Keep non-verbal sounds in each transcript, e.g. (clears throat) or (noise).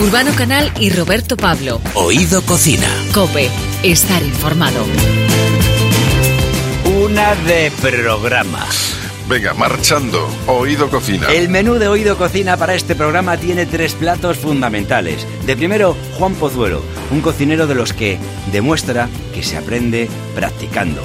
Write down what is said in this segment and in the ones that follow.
Urbano Canal y Roberto Pablo. Oído Cocina. Cope, estar informado. Una de programa. Venga, marchando. Oído Cocina. El menú de Oído Cocina para este programa tiene tres platos fundamentales. De primero, Juan Pozuelo, un cocinero de los que demuestra que se aprende practicando.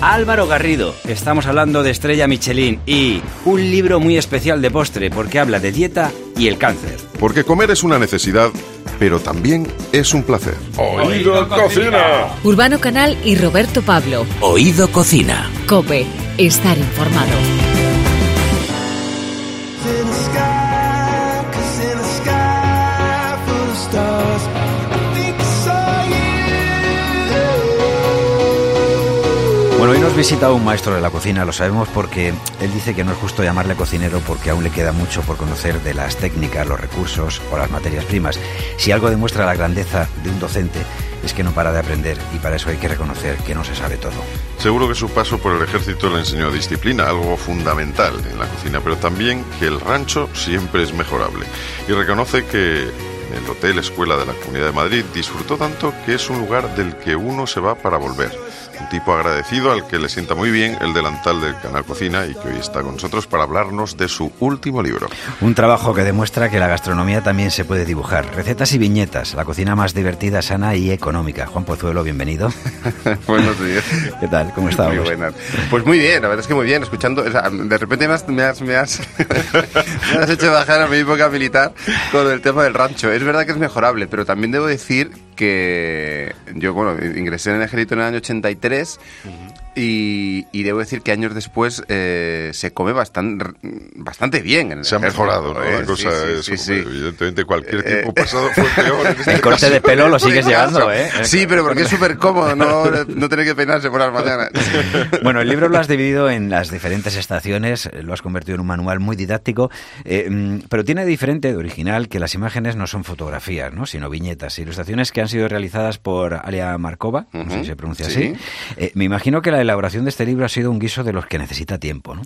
Álvaro Garrido, estamos hablando de Estrella Michelin y un libro muy especial de postre porque habla de dieta y el cáncer. Porque comer es una necesidad, pero también es un placer. Oído Cocina. Urbano Canal y Roberto Pablo. Oído Cocina. Cope, estar informado. Bueno, hoy nos visita un maestro de la cocina, lo sabemos porque él dice que no es justo llamarle cocinero porque aún le queda mucho por conocer de las técnicas, los recursos o las materias primas. Si algo demuestra la grandeza de un docente es que no para de aprender y para eso hay que reconocer que no se sabe todo. Seguro que su paso por el ejército le enseñó disciplina, algo fundamental en la cocina, pero también que el rancho siempre es mejorable. Y reconoce que el Hotel Escuela de la Comunidad de Madrid disfrutó tanto que es un lugar del que uno se va para volver. Un tipo agradecido al que le sienta muy bien el delantal del canal Cocina y que hoy está con nosotros para hablarnos de su último libro. Un trabajo que demuestra que la gastronomía también se puede dibujar. Recetas y viñetas, la cocina más divertida, sana y económica. Juan Pozuelo, bienvenido. (laughs) Buenos días. ¿Qué tal? ¿Cómo estamos? Muy buenas. Pues muy bien, la verdad es que muy bien. Escuchando, o sea, de repente me has, me has, me has, (laughs) me has hecho bajar a mi época militar con el tema del rancho. Es verdad que es mejorable, pero también debo decir que yo, bueno, ingresé en el ejército en el año 83 y, y debo decir que años después eh, se come bastante, bastante bien. En el Se ha mejorado, ¿no? ¿eh? La cosa Sí, es, sí, evidentemente, cualquier Eh, tiempo pasado fue peor. en (laughs) este El corte caso. de pelo lo (laughs) sigues llevando, ¿eh? Sí, pero porque es súper cómodo no, no tener que peinarse por las mañanas. (laughs) Bueno, el libro lo has dividido en las diferentes estaciones, eh, lo has convertido en un manual muy didáctico, eh, mm, pero tiene diferente, de original, que las imágenes no son fotografías, ¿no? sino viñetas, ilustraciones que han sido realizadas por Alia Markova, no sé si se pronuncia sí. así. Eh, me imagino que la elaboración de este libro ha sido un guiso de los que necesita tiempo, ¿no?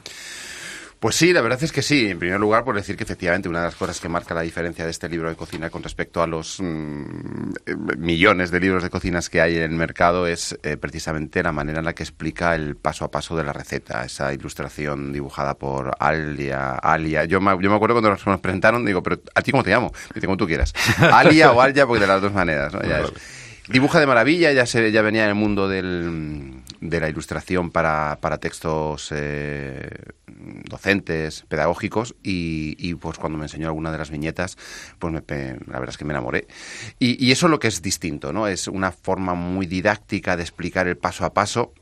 Pues sí, la verdad es que sí. En primer lugar, por decir que efectivamente una de las cosas que marca la diferencia de este libro de cocina con respecto a los mm, eh, millones de libros de cocinas que hay en el mercado es eh, precisamente la manera en la que explica el paso a paso de la receta. Esa ilustración dibujada por Alia. Alia. Yo, me, yo me acuerdo cuando nos nos presentaron, digo, pero ¿a ti cómo te llamo? Dice, como tú quieras. (laughs) Alia o Alia, porque de las dos maneras. ¿no? Ya es. Dibuja de maravilla, ya, se, ya venía en el mundo del, de la ilustración para, para textos eh, docentes, pedagógicos, y, pues cuando me enseñó alguna de las viñetas, pues me la verdad es que me enamoré. Y, y eso es lo que es distinto, ¿no? Es una forma muy didáctica de explicar el paso a paso.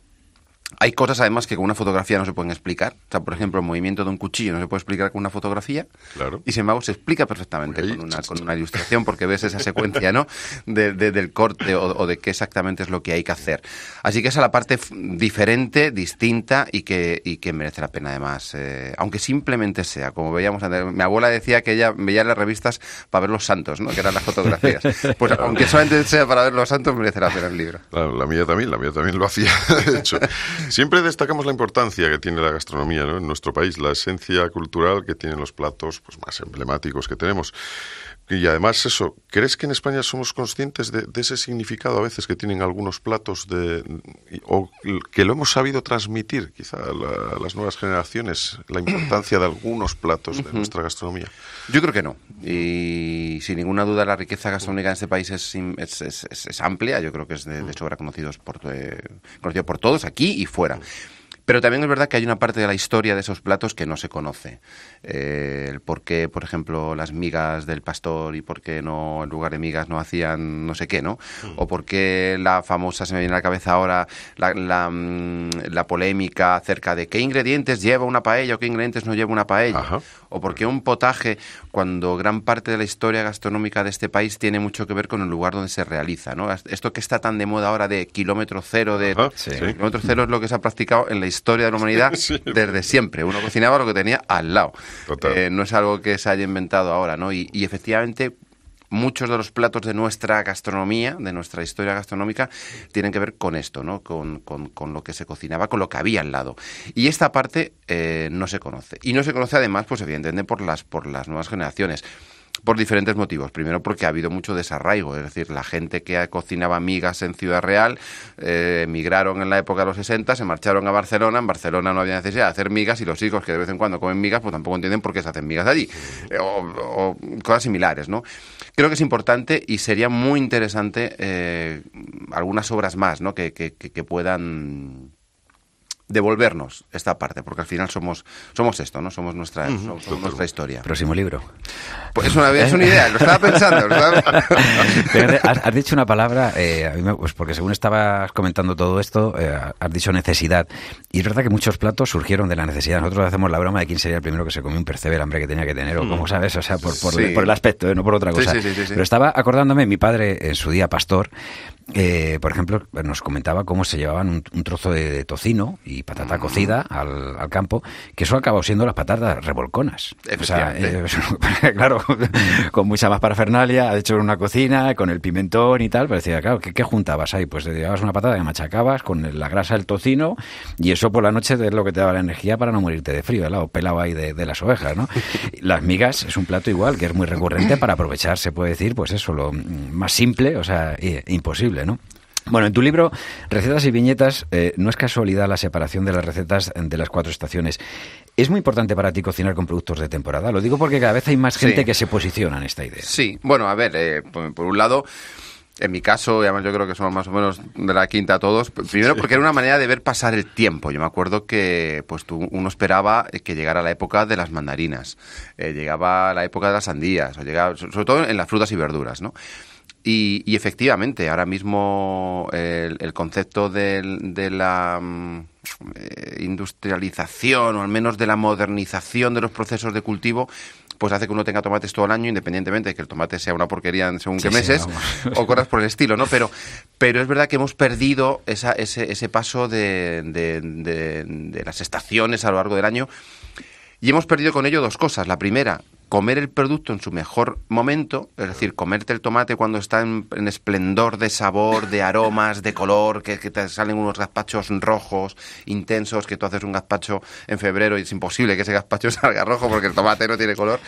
Hay cosas además que con una fotografía no se pueden explicar. O sea, por ejemplo, el movimiento de un cuchillo no se puede explicar con una fotografía. Claro. Y sin embargo se explica perfectamente con una, con una ilustración porque ves esa secuencia, ¿no? De, de- del corte o, o de qué exactamente es lo que hay que hacer. Así que esa es la parte diferente, distinta y que, y que merece la pena además. eh, aunque simplemente sea, como veíamos antes, mi abuela decía que ella veía las revistas para ver los santos, ¿no? Que eran las fotografías. (laughs) Pues aunque solamente sea para ver los santos, merece la pena el libro. La, la mía también, la mía también lo hacía, (laughs) de hecho. Siempre destacamos la importancia que tiene la gastronomía ¿no? en nuestro país, la esencia cultural que tienen los platos pues, más emblemáticos que tenemos. Y además eso, ¿crees que en España somos conscientes de, de ese significado a veces que tienen algunos platos de, o que lo hemos sabido transmitir quizá a, la- a las nuevas generaciones, la importancia de algunos platos de nuestra gastronomía? Yo creo que no. Y sin ninguna duda la riqueza gastronómica en este país es, es, es- es- es amplia. Yo creo que es de, de sobra conocidos por, eh, conocido por todos, aquí y fuera. Pero también es verdad que hay una parte de la historia de esos platos que no se conoce. Eh, el por qué, por ejemplo, las migas del pastor y por qué no, en lugar de migas, no hacían no sé qué, ¿no? O por qué la famosa, se me viene a la cabeza ahora, la, la, mm, la polémica acerca de qué ingredientes lleva una paella o qué ingredientes no lleva una paella. Ajá. O por qué un potaje, cuando gran parte de la historia gastronómica de este país tiene mucho que ver con el lugar donde se realiza, ¿no? Esto que está tan de moda ahora de kilómetro cero, de Ajá, Sí. sí. kilómetro cero es lo que se ha practicado en la historia de la (laughs) humanidad Sí. desde siempre. Uno cocinaba lo que tenía al lado. Eh, no es algo que se haya inventado ahora, ¿no? Y, y efectivamente muchos de los platos de nuestra gastronomía, de nuestra historia gastronómica, tienen que ver con esto, ¿no? Con, con- con lo que se cocinaba, con lo que había al lado. Y esta parte eh, no se conoce. Y no se conoce además, pues evidentemente, por las, por las nuevas generaciones. Por diferentes motivos. Primero porque ha habido mucho desarraigo, es decir, la gente que cocinaba migas en Ciudad Real eh, emigraron en la época de los 60, se marcharon a Barcelona, en Barcelona no había necesidad de hacer migas y los hijos que de vez en cuando comen migas pues tampoco entienden por qué se hacen migas allí eh, o, cosas similares, ¿no? Creo que es importante y sería muy interesante eh, algunas obras más, ¿no? que, que, que puedan devolvernos esta parte, porque al final somos somos esto, ¿no? Somos nuestra, somos nuestra historia. Próximo libro. Pues es una, es una idea, lo estaba pensando. (laughs) Has, has, dicho una palabra, eh, a mí me, pues porque según estabas comentando todo esto, eh, has dicho necesidad. Y es verdad que muchos platos surgieron de la necesidad. Nosotros hacemos la broma de quién sería el primero que se comió un percebe, el hambre que tenía que tener, o mm. como sabes, o sea, por, por, sí. por el aspecto, ¿eh? no por otra cosa. Sí, sí, Pero estaba acordándome, mi padre en su día pastor, eh, por ejemplo, nos comentaba cómo se llevaban un, un trozo de, de, tocino y patata cocida al, al, campo, que eso acabó siendo las patatas revolconas. O sea, eh, (laughs) claro, con mucha más parafernalia, ha hecho una cocina, con el pimentón y tal, pero decía, claro, ¿qué, qué juntabas ahí? Pues te llevabas una patata que machacabas con la grasa del tocino y eso por la noche es lo que te daba la energía para no morirte de frío, ¿verdad? O pelado ahí de, de las ovejas, ¿no? (laughs) Las migas es un plato igual, que es muy recurrente para aprovechar, se puede decir, pues eso, lo más simple, o sea, imposible. ¿No? Bueno, en tu libro, Recetas y Viñetas, eh, no es casualidad la separación de las recetas de las cuatro estaciones. ¿Es muy importante para ti cocinar con productos de temporada? Lo digo porque cada vez hay más gente sí. que se posiciona en esta idea. Sí, bueno, a ver, eh, por, por, un lado, en mi caso, y además yo creo que somos más o menos de la quinta todos, primero porque era una manera de ver pasar el tiempo. Yo me acuerdo que pues tú, uno esperaba que llegara la época de las mandarinas, eh, llegaba la época de las sandías, o llegaba, sobre todo en las frutas y verduras, ¿no? Y, y, efectivamente, ahora mismo el, el concepto de, de la eh, industrialización o al menos de la modernización de los procesos de cultivo pues hace que uno tenga tomates todo el año, independientemente de que el tomate sea una porquería en según sí, qué meses, sí, o cosas por el estilo, ¿no? Pero, pero es verdad que hemos perdido esa, ese, ese paso de, de, de, de las estaciones a lo largo del año y hemos perdido con ello dos cosas. La primera, comer el producto en su mejor momento, es decir, comerte el tomate cuando está en, en esplendor de sabor, de aromas, de color, que, que, te salen unos gazpachos rojos, intensos, que tú haces un gazpacho en febrero y es imposible que ese gazpacho (laughs) salga rojo porque el tomate no tiene color,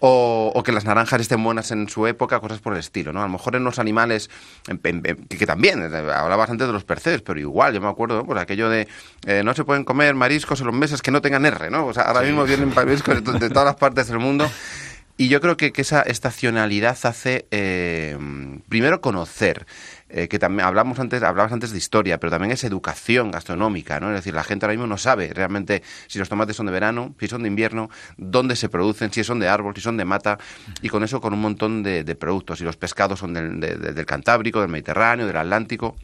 o, o que las naranjas estén buenas en su época, cosas por el estilo, ¿no? A lo mejor en los animales, en, en, que, que, también, eh, hablabas antes de los percebes, pero igual, yo me acuerdo, ¿no? pues aquello de eh, no se pueden comer mariscos en los meses que no tengan R, ¿no? O sea, ahora sí. mismo vienen mariscos de, de todas las partes del mundo y yo creo que, que esa estacionalidad hace, eh, primero, conocer. Eh, que también hablamos antes, hablabas antes de historia, pero también es educación gastronómica, ¿no? Es decir, la gente ahora mismo no sabe realmente si los tomates son de verano, si son de invierno, dónde se producen, si son de árbol, si son de mata, y con eso con un montón de, de productos. Si los pescados son del, de, del Cantábrico, del Mediterráneo, del Atlántico.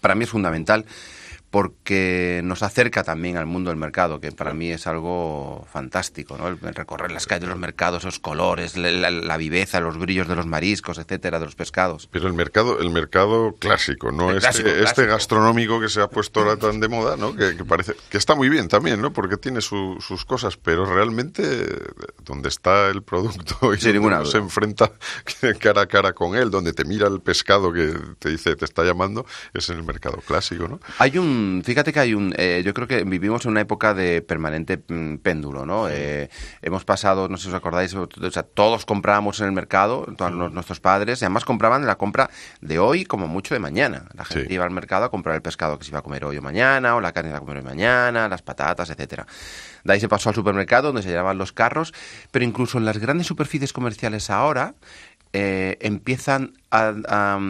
Para mí es fundamental porque nos acerca también al mundo del mercado, que para mí es algo fantástico, ¿no? El recorrer las calles de los mercados, esos colores, la, la, viveza, los brillos de los mariscos, etcétera, de los pescados. Pero el mercado, el mercado clásico, ¿no? El este, clásico, este clásico. gastronómico que se ha puesto ahora tan de moda, ¿no? Que, que parece que está muy bien también, ¿no? Porque tiene su, sus cosas, pero realmente donde está el producto y Sin donde se enfrenta (laughs) cara a cara con él, donde te mira el pescado que te dice te está llamando, es en el mercado clásico, ¿no? Hay un fíjate que hay un, eh, yo creo que vivimos en una época de permanente mm, péndulo, ¿no? Sí. Eh, hemos pasado, no sé si os acordáis, o sea, todos comprábamos en el mercado, todos nuestros padres, y además compraban la compra de hoy como mucho de mañana. La gente sí. iba al mercado a comprar el pescado que se iba a comer hoy o mañana, o la carne que se iba a comer hoy mañana, las patatas, etcétera. De ahí se pasó al supermercado donde se llevaban los carros, pero incluso en las grandes superficies comerciales ahora eh, empiezan a, a,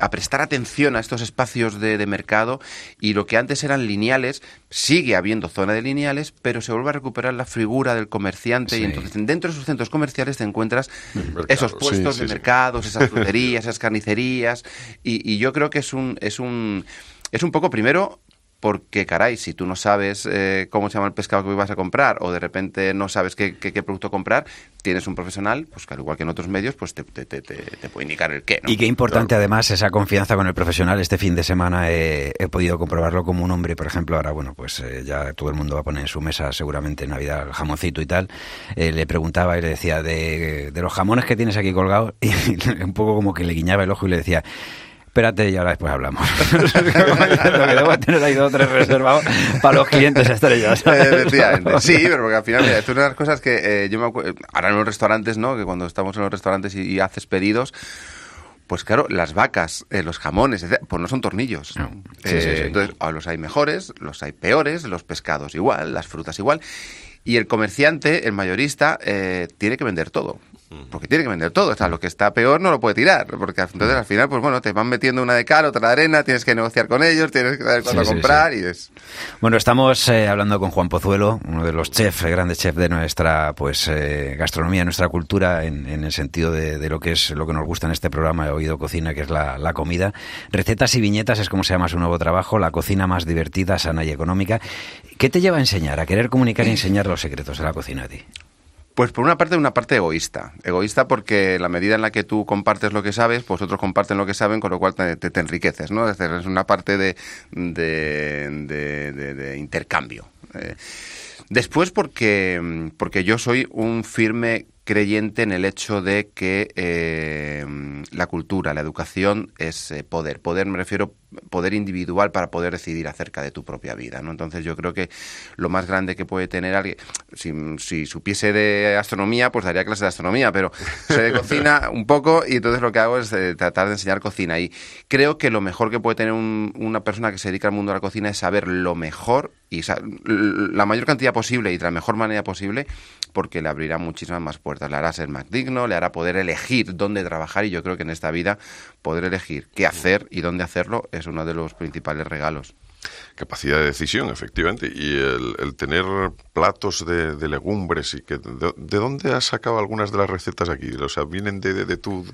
a, prestar atención a estos espacios de, de, mercado y lo que antes eran lineales, sigue habiendo zona de lineales, pero se vuelve a recuperar la figura del comerciante sí. y entonces dentro de esos centros comerciales te encuentras mercado, esos puestos sí, de mercados, esas (laughs) fruterías, esas carnicerías y, y, yo creo que es un, es un, es un poco primero porque, caray, si tú no sabes eh, cómo se llama el pescado que vas a comprar o de repente no sabes qué, qué, qué, producto comprar, tienes un profesional, pues que al igual que en otros medios, pues te, te, te, te puede indicar el qué. ¿no? Y qué importante claro. además esa confianza con el profesional. Este fin de semana he, he podido comprobarlo como un hombre, por ejemplo, ahora, bueno, pues eh, ya todo el mundo va a poner en su mesa seguramente en Navidad el jamoncito y tal. Eh, le preguntaba y le decía, de, de los jamones que tienes aquí colgados, (laughs) y un poco como que le guiñaba el ojo y le decía espérate y ahora después hablamos. (laughs) lo que debo tener ahí dos o tres reservados para los clientes estrellas. (laughs) Efectivamente. Sí, pero porque al final, mira, esto es una de las cosas que eh, yo me acuerdo, ahora en los restaurantes, ¿no? Que cuando estamos en los restaurantes y, y haces pedidos, pues claro, las vacas, eh, los jamones, etcétera, pues no son tornillos. No. Eh, Sí, sí, sí. Entonces, los hay mejores, los hay peores, los pescados igual, las frutas igual. Y el comerciante, el mayorista, eh, tiene que vender todo. Porque tiene que vender todo. O sea, lo que está peor no lo puede tirar. Porque entonces al final, pues bueno, te van metiendo una de cal, otra de arena, tienes que negociar con ellos, tienes que saber cuándo Sí, sí, comprar y es... Bueno, estamos eh, hablando con Juan Pozuelo, uno de los chefs, el grande chef de nuestra pues eh, gastronomía, nuestra cultura, en, en el sentido de, de lo que es lo que nos gusta en este programa, he oído cocina, que es la, la comida. Recetas y viñetas es como se llama su nuevo trabajo, la cocina más divertida, sana y económica. ¿Qué te lleva a enseñar, a querer comunicar y (clears throat) enseñar los secretos de la cocina a ti? Pues por una parte, una parte egoísta. Egoísta porque la medida en la que tú compartes lo que sabes, pues otros comparten lo que saben, con lo cual te, enriqueces, ¿no? Es es una parte de, de, de- de- de intercambio. Eh, después porque, porque yo soy un firme creyente en el hecho de que eh, la cultura, la educación es eh, poder. Poder me refiero poder individual para poder decidir acerca de tu propia vida, ¿no? Entonces yo creo que lo más grande que puede tener alguien, si, supiese de astronomía, pues daría clases de astronomía, pero sé de cocina un poco y entonces lo que hago es eh, tratar de enseñar cocina. Y creo que lo mejor que puede tener un- una persona que se dedica al mundo de la cocina es saber lo mejor y la mayor cantidad posible y de la mejor manera posible porque le abrirá muchísimas más puertas, le hará ser más digno, le hará poder elegir dónde trabajar y yo creo que en esta vida poder elegir qué hacer y dónde hacerlo es uno de los principales regalos. Capacidad de decisión, efectivamente. Y el, el tener platos de, de legumbres y que... De, de dónde has sacado algunas de las recetas aquí? O sea, vienen de, de, de tu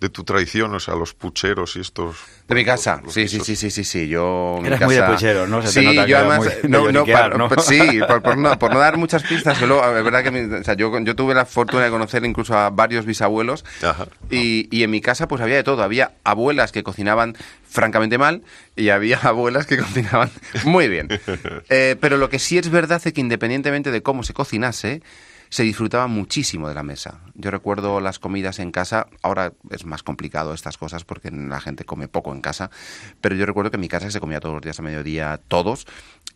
de tu tradición, o sea, los pucheros y estos... De mi casa, los sí, sí, sí, sí, sí, sí, yo... mi Eres muy de puchero, ¿no? Se te sí, nota que yo además, muy no, no, ¿no? pa- sí, por, por no, por no dar muchas pistas, que luego, es verdad que mi- o sea, yo, yo tuve la fortuna de conocer incluso a varios bisabuelos Ajá. y, y en mi casa pues había de todo, había abuelas que cocinaban francamente mal y había abuelas que (laughs) cocinaban muy bien. Eh, pero lo que sí es verdad es que independientemente de cómo se cocinase, se disfrutaba muchísimo de la mesa. Yo recuerdo las comidas en casa, ahora es más complicado estas cosas porque la gente come poco en casa, pero yo recuerdo que en mi casa se comía todos los días a mediodía, todos.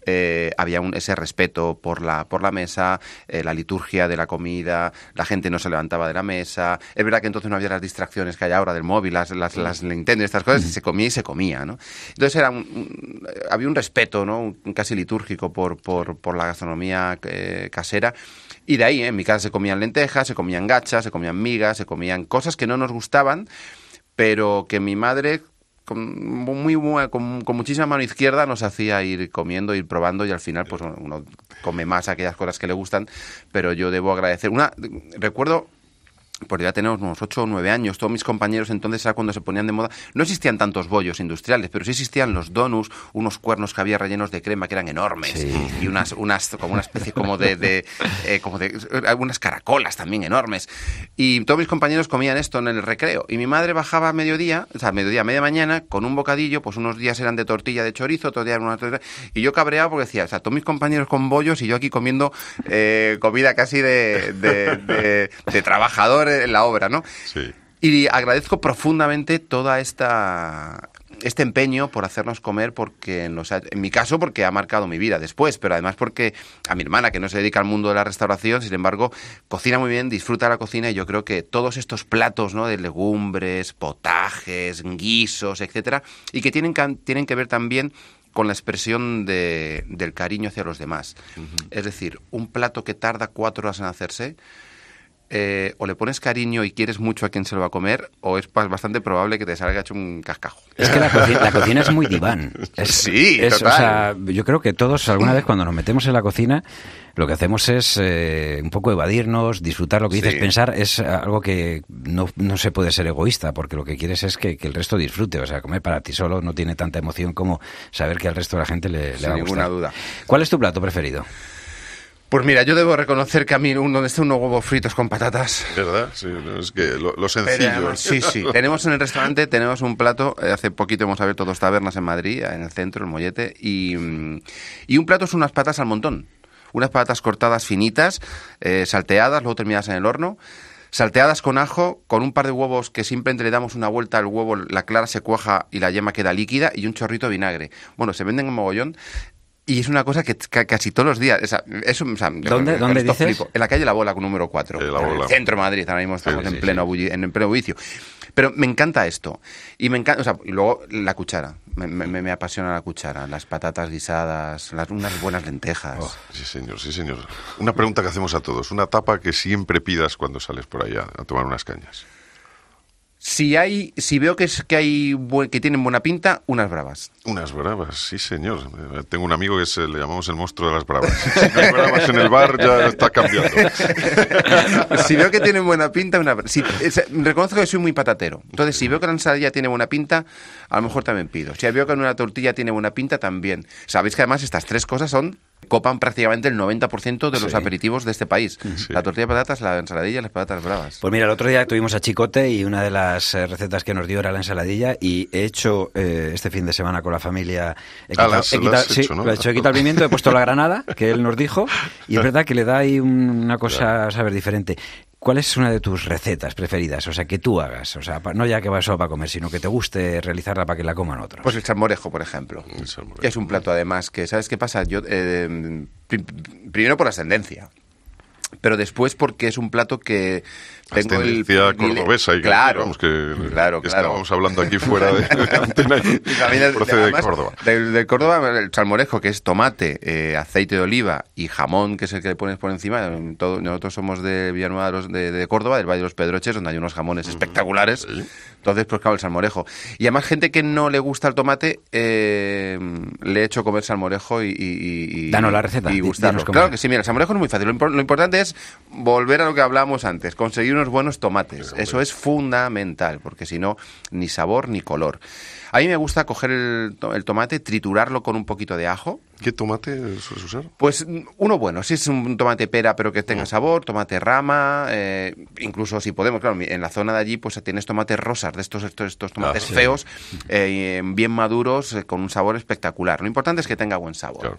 Eh, había un, ese respeto por la, por la mesa, eh, la liturgia de la comida, la gente no se levantaba de la mesa. Es verdad que entonces no había las distracciones que hay ahora del móvil, las, las, las Nintendo, estas cosas, se comía y se comía, ¿no? Entonces era un- había un respeto, ¿no? Un- casi litúrgico por, por, por la gastronomía eh, casera. Y de ahí, ¿eh? en mi casa se comían lentejas, se comían gachas, se comían migas, se comían cosas que no nos gustaban, pero que mi madre con, muy, con muchísima mano izquierda nos hacía ir comiendo, ir probando y al final pues uno come más aquellas cosas que le gustan, pero yo debo agradecer. Una, recuerdo porque ya tenemos unos 8 o 9 años, todos mis compañeros entonces era cuando se ponían de moda, no existían tantos bollos industriales, pero sí existían los donuts, unos cuernos que había rellenos de crema que eran enormes Sí. y unas, unas como una especie como de, de, eh, como de eh, unas caracolas también enormes. Y todos mis compañeros comían esto en el recreo y mi madre bajaba a mediodía, o sea, a mediodía, a media mañana, con un bocadillo, pues unos días eran de tortilla de chorizo, otros días eran una tortilla, y yo cabreaba porque decía, o sea, todos mis compañeros con bollos y yo aquí comiendo eh, comida casi de, de, de- de trabajador en la obra, ¿no? Sí. Y agradezco profundamente toda esta este empeño por hacernos comer porque ha- en mi caso porque ha marcado mi vida después, pero además porque a mi hermana que no se dedica al mundo de la restauración, sin embargo, cocina muy bien, disfruta la cocina y yo creo que todos estos platos, ¿no? de legumbres, potajes, guisos, etcétera, y que tienen que, tienen que ver también con la expresión de- del cariño hacia los demás. Es decir, un plato que tarda cuatro horas en hacerse, eh, o le pones cariño y quieres mucho a quien se lo va a comer, o es bastante probable que te salga hecho un cascajo. Es que la (laughs) cocina, la cocina es muy diván. Es- Sí, es, total. O sea, yo creo que todos alguna vez cuando nos metemos en la cocina, lo que hacemos es eh, un poco evadirnos, disfrutar lo que dices, Sí. pensar es algo que no, no se puede ser egoísta, porque lo que quieres es que, que el resto disfrute. O sea, comer para ti solo no tiene tanta emoción como saber que al resto de la gente le, le Sin va a ninguna gustar. duda. ¿Cuál es tu plato preferido? Pues mira, yo debo reconocer que a mí donde estén unos huevos fritos con patatas. ¿Verdad? Sí, es que lo, sencillo. además- sí, sí. (laughs) tenemos en el restaurante, tenemos un plato, eh, hace poquito hemos abierto dos tabernas en Madrid, en el centro, el Mollete, y, mm, y un plato son unas patas al montón. Unas patatas cortadas finitas, eh, salteadas, luego terminadas en el horno, salteadas con ajo, con un par de huevos que simplemente le damos una vuelta al huevo, la clara se cuaja y la yema queda líquida y un chorrito de vinagre. Bueno, se venden en mogollón. Y es una cosa que ca- casi todos los días. o sea, eso, o sea, ¿Dónde- dónde dices? flipo. En la calle La Bola, con número 4. Eh, La en Bola. el centro de Madrid. Ahora mismo estamos Sí, en, sí, pleno sí. bulli- en pleno vicio. Pero me encanta esto. Y me encanta, o sea, y luego la cuchara. Me, me- me apasiona la cuchara. Las patatas guisadas, las, unas buenas lentejas. Oh, Sí, señor, sí, señor. Una pregunta que hacemos a todos. Una tapa que siempre pidas cuando sales por ahí a, a tomar unas cañas. Si hay, si veo que es que hay que tienen buena pinta, unas bravas. Unas bravas, sí, señor. Eh, Tengo un amigo que se, le llamamos el monstruo de las bravas. Si no hay bravas en el bar, ya está cambiando. (laughs) si veo que tienen buena pinta, una si- es- reconozco que soy muy patatero. Entonces, si veo que la ensalada tiene buena pinta, a lo mejor también pido. Si veo que una tortilla tiene buena pinta, también. Sabéis que además estas tres cosas son copan prácticamente el 90% de los Sí. aperitivos de este país. Sí. La tortilla de patatas, la ensaladilla y las patatas bravas. Pues mira, el otro día tuvimos a Chicote y una de las eh, recetas que nos dio era la ensaladilla y he hecho eh, este fin de semana con la familia... He Ah, quitado- he las quitado- has sí, hecho, ¿no? lo he hecho, he quitado el pimiento, he puesto la granada, que él nos dijo, y es (laughs) verdad que le da ahí un- una cosa, a saber, diferente. ¿Cuál es una de tus recetas preferidas? O sea, que tú hagas. O sea, pa- no ya que vas solo para comer, sino que te guste realizarla para que la coman otros. Pues el salmorejo, por ejemplo. El salmorejo. Que es un plato además que, ¿sabes qué pasa? Yo, eh, pri- primero por ascendencia, pero después porque es un plato que tengo el... Ascendencia cordobesa. Y claro, vamos, que, claro, claro. estábamos hablando aquí fuera de, de (laughs) antena y Y también el- procede de Córdoba. Del, del Córdoba, el salmorejo, que es tomate, eh, aceite de oliva y jamón, que es el que le pones por encima. En todo- nosotros somos de Villanueva de, de- de Córdoba, del Valle de los Pedroches, donde hay unos jamones espectaculares. Entonces, pues claro, el salmorejo. Y además, gente que no le gusta el tomate, eh, le he hecho comer salmorejo y, y, y- Danos la receta, y gustarlo. Claro que sí, mira, el salmorejo no es muy fácil. Lo, lo importante es volver a lo que hablábamos antes, conseguir unos buenos tomates. Eso es fundamental, porque si no, ni sabor ni color. A mí me gusta coger el, to- el tomate, triturarlo con un poquito de ajo. ¿Qué tomate sueles usar? Pues mm, uno bueno, si es un tomate pera pero que Mm. tenga sabor, tomate rama, eh, incluso si podemos, claro, en la zona de allí pues tienes tomates rosas, de estos, estos, estos tomates Ah, sí. feos, eh, bien maduros, eh, con un sabor espectacular. Lo importante es que tenga buen sabor Claro.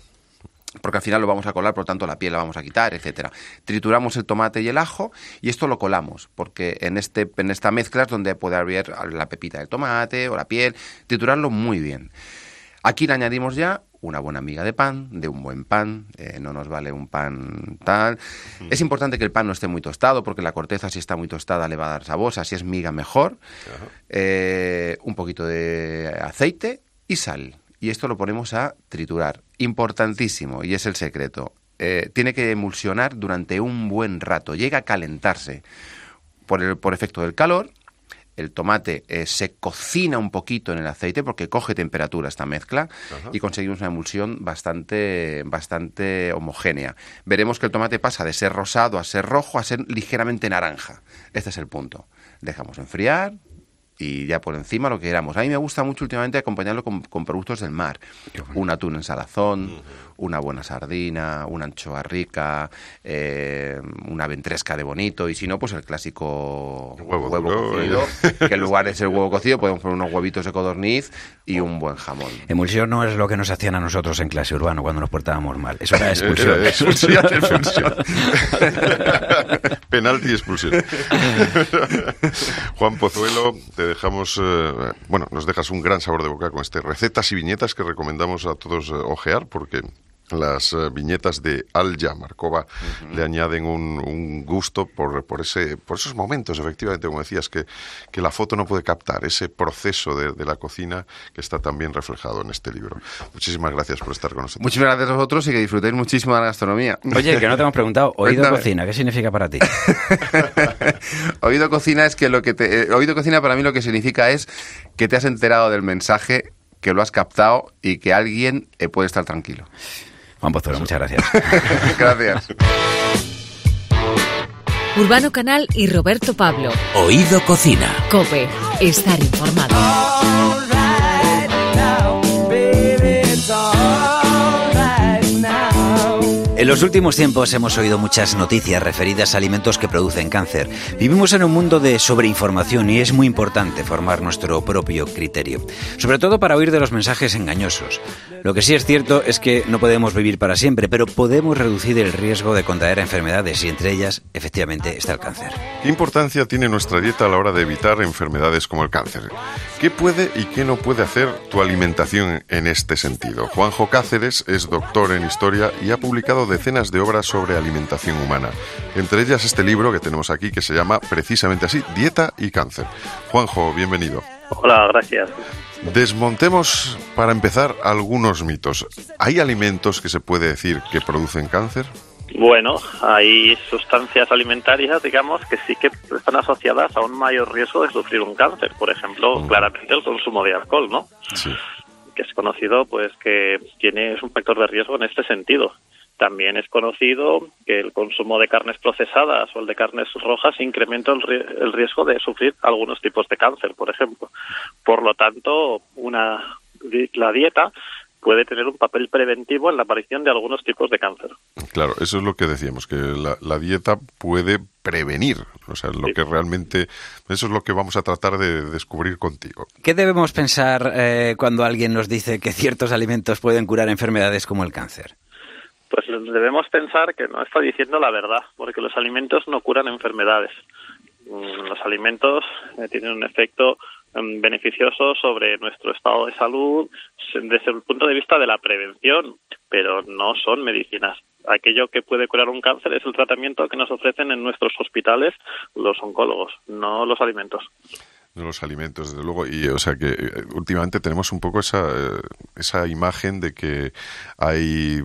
Porque al final lo vamos a colar, por lo tanto la piel la vamos a quitar, etcétera. Trituramos el tomate y el ajo y esto lo colamos, porque en este en esta mezcla es donde puede haber la pepita del tomate o la piel, triturarlo muy bien. Aquí le añadimos ya una buena miga de pan, de un buen pan, eh, no nos vale un pan tal. Es importante que el pan no esté muy tostado, porque la corteza si está muy tostada le va a dar sabor, si es miga mejor. Eh, un poquito de aceite y sal. Y esto lo ponemos a triturar. Importantísimo, y es el secreto. Eh, tiene que emulsionar durante un buen rato. Llega a calentarse por, el, por efecto del calor. El tomate eh, se cocina un poquito en el aceite porque coge temperatura esta mezcla y conseguimos una emulsión bastante, bastante homogénea. Veremos que el tomate pasa de ser rosado a ser rojo a ser ligeramente naranja. Este es el punto. Dejamos enfriar, y ya por encima lo que queramos. A mí me gusta mucho últimamente acompañarlo con, con productos del mar. Un atún en salazón, una buena sardina, una anchoa rica, eh, una ventresca de bonito y si no, pues el clásico Huevo duro, cocido, (laughs) que en lugar de ser huevo cocido podemos poner unos huevitos de codorniz y un buen jamón. Emulsión no es lo que nos hacían a nosotros en clase urbano cuando nos portábamos mal. Eso era (laughs) expulsión. Eh, eh, expulsión, (laughs) expulsión. Penalti y expulsión. Juan Pozuelo, te dejamos, eh, bueno, nos dejas un gran sabor de boca con este recetas y viñetas que recomendamos a todos eh, ojear porque las eh, viñetas de Alja Marcova le añaden un, un gusto por, por, ese, por esos momentos, efectivamente, como decías, que, que la foto no puede captar, ese proceso de, de la cocina que está también reflejado en este libro. Muchísimas gracias por estar con nosotros. Muchísimas gracias a vosotros y que disfrutéis muchísimo de la gastronomía. Oye, que no te hemos preguntado, (laughs) oído Cuéntame. cocina, ¿qué significa para ti? (laughs) oído cocina es que lo que te, eh, oído cocina para mí lo que significa es que te has enterado del mensaje, que lo has captado y que alguien eh, puede estar tranquilo. Juan Pozuelo, muchas gracias. (laughs) Gracias. Urbano Canal y Roberto Pablo. Oído Cocina. Cope, estar informado. En los últimos tiempos hemos oído muchas noticias referidas a alimentos que producen cáncer. Vivimos en un mundo de sobreinformación y es muy importante formar nuestro propio criterio, sobre todo para huir de los mensajes engañosos. Lo que sí es cierto es que no podemos vivir para siempre, pero podemos reducir el riesgo de contraer enfermedades y entre ellas, efectivamente, está el cáncer. ¿Qué importancia tiene nuestra dieta a la hora de evitar enfermedades como el cáncer? ¿Qué puede y qué no puede hacer tu alimentación en este sentido? Juanjo Cáceres es doctor en historia y ha publicado decenas de obras sobre alimentación humana. Entre ellas este libro que tenemos aquí que se llama precisamente así, Dieta y Cáncer. Juanjo, bienvenido. Hola, gracias. Desmontemos para empezar algunos mitos. ¿Hay alimentos que se puede decir que producen cáncer? Bueno, hay sustancias alimentarias, digamos, que sí que están asociadas a un mayor riesgo de sufrir un cáncer. Por ejemplo, claramente el consumo de alcohol, ¿no? Sí. Que es conocido, pues, que tiene es un factor de riesgo en este sentido. También es conocido que el consumo de carnes procesadas o el de carnes rojas incrementa el, ri- el riesgo de sufrir algunos tipos de cáncer, por ejemplo. Por lo tanto, una la dieta puede tener un papel preventivo en la aparición de algunos tipos de cáncer. Claro, eso es lo que decíamos, que la, la dieta puede prevenir, o sea, lo Sí. que realmente, eso es lo que vamos a tratar de descubrir contigo. ¿Qué debemos pensar eh, cuando alguien nos dice que ciertos alimentos pueden curar enfermedades como el cáncer? Pues debemos pensar que no está diciendo la verdad, porque los alimentos no curan enfermedades. Mm, Los alimentos eh, tienen un efecto mm, beneficioso sobre nuestro estado de salud desde el punto de vista de la prevención, pero no son medicinas. Aquello que puede curar un cáncer es el tratamiento que nos ofrecen en nuestros hospitales los oncólogos, no los alimentos. de los alimentos, desde luego. Y, o sea, que eh, últimamente tenemos un poco esa, eh, esa imagen de que hay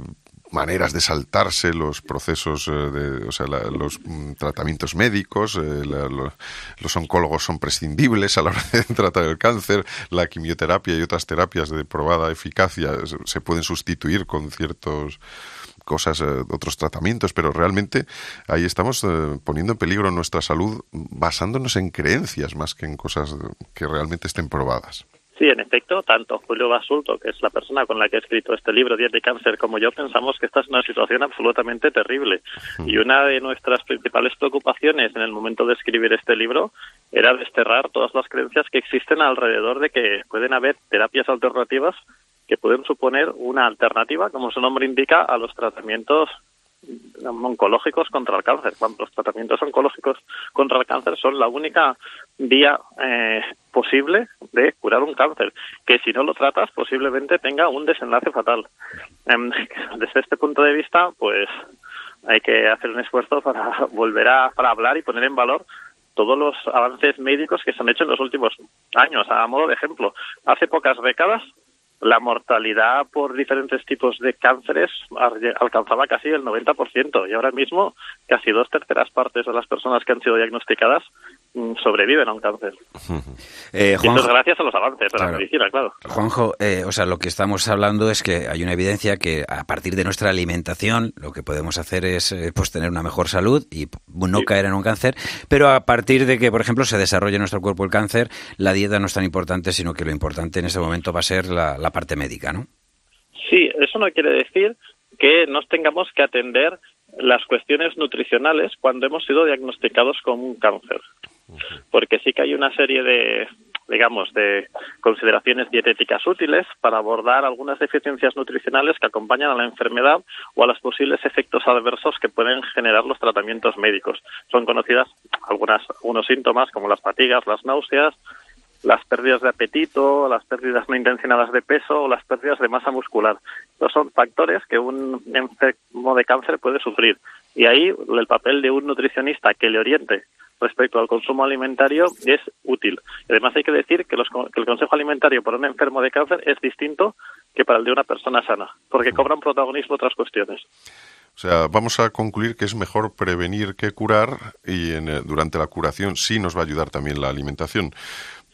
maneras de saltarse los procesos, eh, de, o sea, los mm, tratamientos médicos, eh, la- lo- los oncólogos son prescindibles a la hora de (laughs) tratar el cáncer, la quimioterapia y otras terapias de probada eficacia se- pueden sustituir con ciertos cosas, eh, otros tratamientos, pero realmente ahí estamos poniendo en peligro nuestra salud basándonos en creencias más que en cosas que realmente estén probadas. Sí, en efecto, tanto Julio Basulto, que es la persona con la que he escrito este libro, Dieta y Cáncer, como yo, pensamos que esta es una situación absolutamente terrible. Y una de nuestras principales preocupaciones en el momento de escribir este libro era desterrar todas las creencias que existen alrededor de que pueden haber terapias alternativas que pueden suponer una alternativa, como su nombre indica, a los tratamientos oncológicos contra el cáncer. Cuando los tratamientos oncológicos contra el cáncer son la única vía eh, posible de curar un cáncer, que si no lo tratas posiblemente tenga un desenlace fatal. Em, (laughs) desde este punto de vista, pues hay que hacer un esfuerzo para (laughs) volver a para hablar y poner en valor todos los avances médicos que se han hecho en los últimos años. A modo de ejemplo, hace pocas décadas la mortalidad por diferentes tipos de cánceres alcanzaba casi el 90% y ahora mismo casi dos terceras partes de las personas que han sido diagnosticadas sobreviven a un cáncer. (laughs) Eh, Y esto es Juanjo, gracias a los avances de Claro. la medicina, claro. Juanjo, eh, o sea, lo que estamos hablando es que hay una evidencia que a partir de nuestra alimentación lo que podemos hacer es eh, pues tener una mejor salud y no Sí. caer en un cáncer, pero a partir de que, por ejemplo, se desarrolle en nuestro cuerpo el cáncer, la dieta no es tan importante, sino que lo importante en ese momento va a ser la, la parte médica, ¿no? Sí, eso no quiere decir que nos tengamos que atender las cuestiones nutricionales cuando hemos sido diagnosticados con un cáncer. Porque sí que hay una serie de, digamos, de consideraciones dietéticas útiles para abordar algunas deficiencias nutricionales que acompañan a la enfermedad o a los posibles efectos adversos que pueden generar los tratamientos médicos. Son conocidas algunas, algunos síntomas como las fatigas, las náuseas, las pérdidas de apetito, las pérdidas no intencionadas de peso o las pérdidas de masa muscular. Estos son factores que un enfermo de cáncer puede sufrir. Y ahí el papel de un nutricionista que le oriente respecto al consumo alimentario es útil. Además hay que decir que, los- que el consejo alimentario para un enfermo de cáncer es distinto que para el de una persona sana, porque cobran protagonismo otras cuestiones. O sea, vamos a concluir que es mejor prevenir que curar y en, eh, durante la curación sí nos va a ayudar también la alimentación.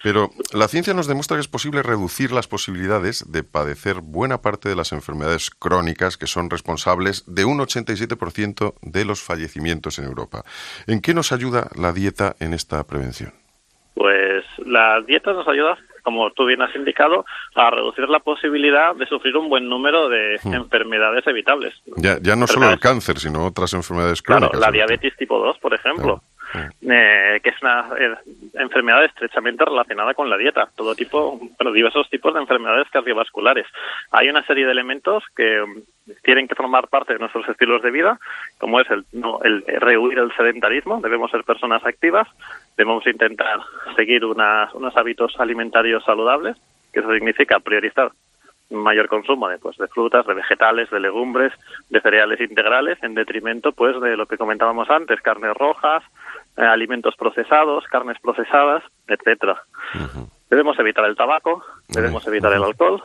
Pero la ciencia nos demuestra que es posible reducir las posibilidades de padecer buena parte de las enfermedades crónicas que son responsables de un 87% de los fallecimientos en Europa. ¿En qué nos ayuda la dieta en esta prevención? Pues la dieta nos ayuda como tú bien has indicado, a reducir la posibilidad de sufrir un buen número de Hmm. enfermedades evitables. Ya, ya no solo el cáncer, sino otras enfermedades Claro, crónicas. la sobre todo. diabetes tipo 2, por ejemplo, Claro. Eh, que es una eh, enfermedad estrechamente relacionada con la dieta, todo tipo, bueno, diversos tipos de enfermedades cardiovasculares. Hay una serie de elementos que mm, tienen que formar parte de nuestros estilos de vida, como es el, no, el rehuir el sedentarismo, debemos ser personas activas, debemos intentar seguir unas, unos hábitos alimentarios saludables, que eso significa priorizar mayor consumo de, pues, de frutas, de vegetales, de legumbres, de cereales integrales, en detrimento pues de lo que comentábamos antes, carnes rojas, eh, alimentos procesados, carnes procesadas, etcétera. Debemos evitar el tabaco, debemos evitar el alcohol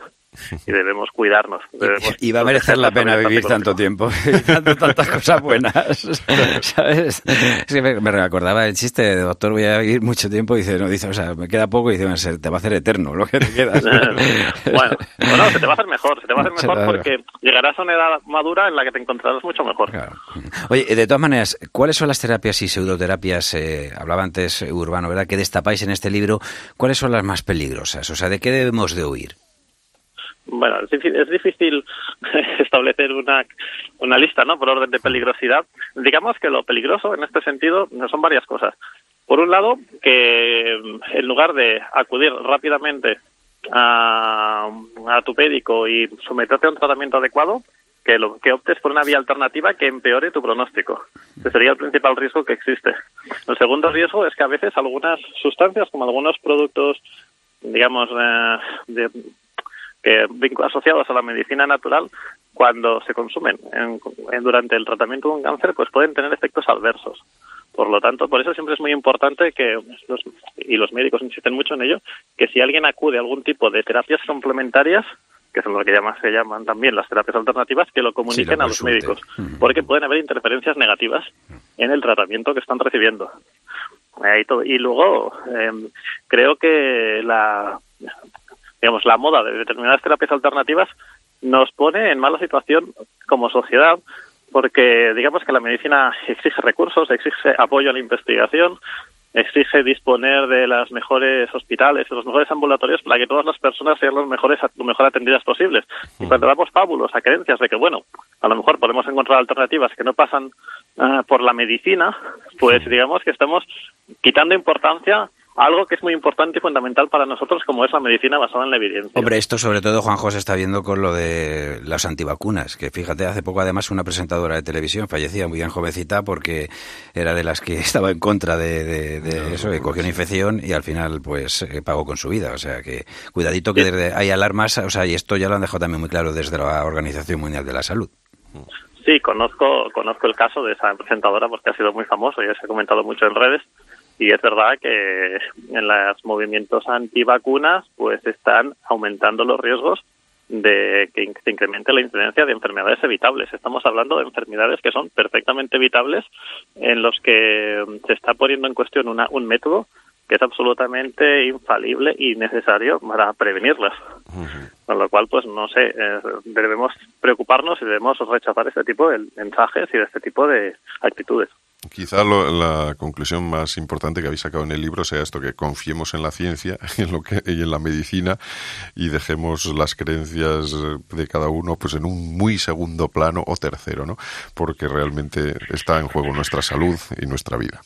y debemos cuidarnos. Debemos Y va a merecer la pena vivir tanto tiempo, (laughs) dando tantas cosas buenas, (laughs) ¿sabes? Es que me, me recordaba el chiste de doctor, voy a vivir mucho tiempo, y dice, no, dice, o sea, me queda poco, y dice, "Va a ser- te va a hacer eterno lo que te queda. (laughs) bueno, bueno, se te va a hacer mejor, se te va a hacer mejor porque llegarás a una edad madura en la que te encontrarás mucho mejor. Claro. Oye, de todas maneras, ¿cuáles son las terapias y pseudoterapias, eh, hablaba antes eh, Urbano, ¿verdad?, que destapáis en este libro, ¿cuáles son las más peligrosas? O sea, ¿de qué debemos de huir? Bueno, es difícil, es difícil (laughs) establecer una, una lista, ¿no? Por orden de peligrosidad. Digamos que lo peligroso en este sentido son varias cosas. Por un lado, que mm, en lugar de acudir rápidamente a, a tu médico y someterte a un tratamiento adecuado, que, lo, que optes por una vía alternativa que empeore tu pronóstico. Ese sería el principal riesgo que existe. El segundo riesgo es que a veces algunas sustancias, como algunos productos, digamos, eh, de, que vincu- asociados a la medicina natural, cuando se consumen en- en- durante el tratamiento de un cáncer, pues pueden tener efectos adversos. Por lo tanto, por eso siempre es muy importante que, los, y los médicos insisten mucho en ello, que si alguien acude a algún tipo de terapias complementarias, que son lo que llaman, se llaman también las terapias alternativas, que lo comuniquen lo a los médicos, porque pueden haber interferencias negativas en el tratamiento que están recibiendo. Eh, y, todo- y luego, eh, creo que la, digamos, la moda de determinadas terapias alternativas nos pone en mala situación como sociedad porque digamos que la medicina exige recursos, exige apoyo a la investigación, exige disponer de las mejores hospitales, de los mejores ambulatorios para que todas las personas sean los mejores, lo mejor atendidas posibles. Y cuando damos pábulos a creencias de que, bueno, a lo mejor podemos encontrar alternativas que no pasan ah, por la medicina, pues digamos que estamos quitando importancia algo que es muy importante y fundamental para nosotros, como es la medicina basada en la evidencia. Hombre, esto sobre todo, Juanjo, se está viendo con lo de las antivacunas, que fíjate, hace poco además una presentadora de televisión fallecía muy bien jovencita porque era de las que (laughs) estaba en contra de, de- de eso, que cogió una infección y al final pues eh, pagó con su vida. O sea que cuidadito que desde, hay alarmas, o sea, y esto ya lo han dejado también muy claro desde la Organización Mundial de la Salud. Sí, conozco, conozco el caso de esa presentadora porque ha sido muy famoso y se ha comentado mucho en redes. Y es verdad que en los movimientos antivacunas pues están aumentando los riesgos de que se incremente la incidencia de enfermedades evitables. Estamos hablando de enfermedades que son perfectamente evitables en los que mm, se está poniendo en cuestión una- un método que es absolutamente infalible y necesario para prevenirlas. Con lo cual, pues no sé, eh, debemos preocuparnos y debemos rechazar este tipo de mensajes y de este tipo de actitudes. Quizá lo- la conclusión más importante que habéis sacado en el libro sea esto, que confiemos en la ciencia (laughs) en lo que, y en la medicina y dejemos las creencias de cada uno pues en un muy segundo plano o tercero, ¿no? Porque realmente está en juego nuestra salud y nuestra vida.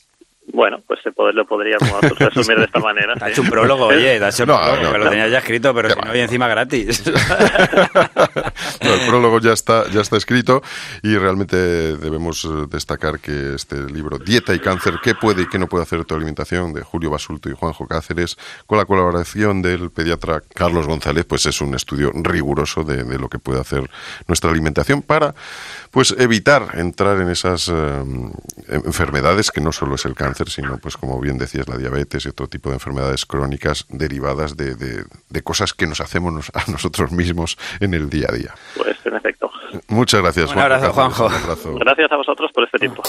Bueno, pues se puede- lo podríamos (laughs) resumir de esta manera. Te ha sí. hecho un prólogo, oye, te ha hecho un No, prólogo, no, que lo tenía ya escrito, pero si no, y encima gratis. (laughs) No, el prólogo ya está, ya está escrito y realmente debemos eh, destacar que este libro, Dieta y Cáncer, ¿qué puede y qué no puede hacer tu alimentación? de Julio Basulto y Juanjo Cáceres, con la colaboración del pediatra Carlos González, pues es un estudio riguroso de, de lo que puede hacer nuestra alimentación para pues evitar entrar en esas eh, enfermedades que no solo es el cáncer, sino pues como bien decías, la diabetes y otro tipo de enfermedades crónicas derivadas de, de- de cosas que nos hacemos a nosotros mismos en el día a día. Pues en efecto. Muchas gracias, Un abrazo, Juanjo. Un abrazo. Gracias a vosotros por este tiempo.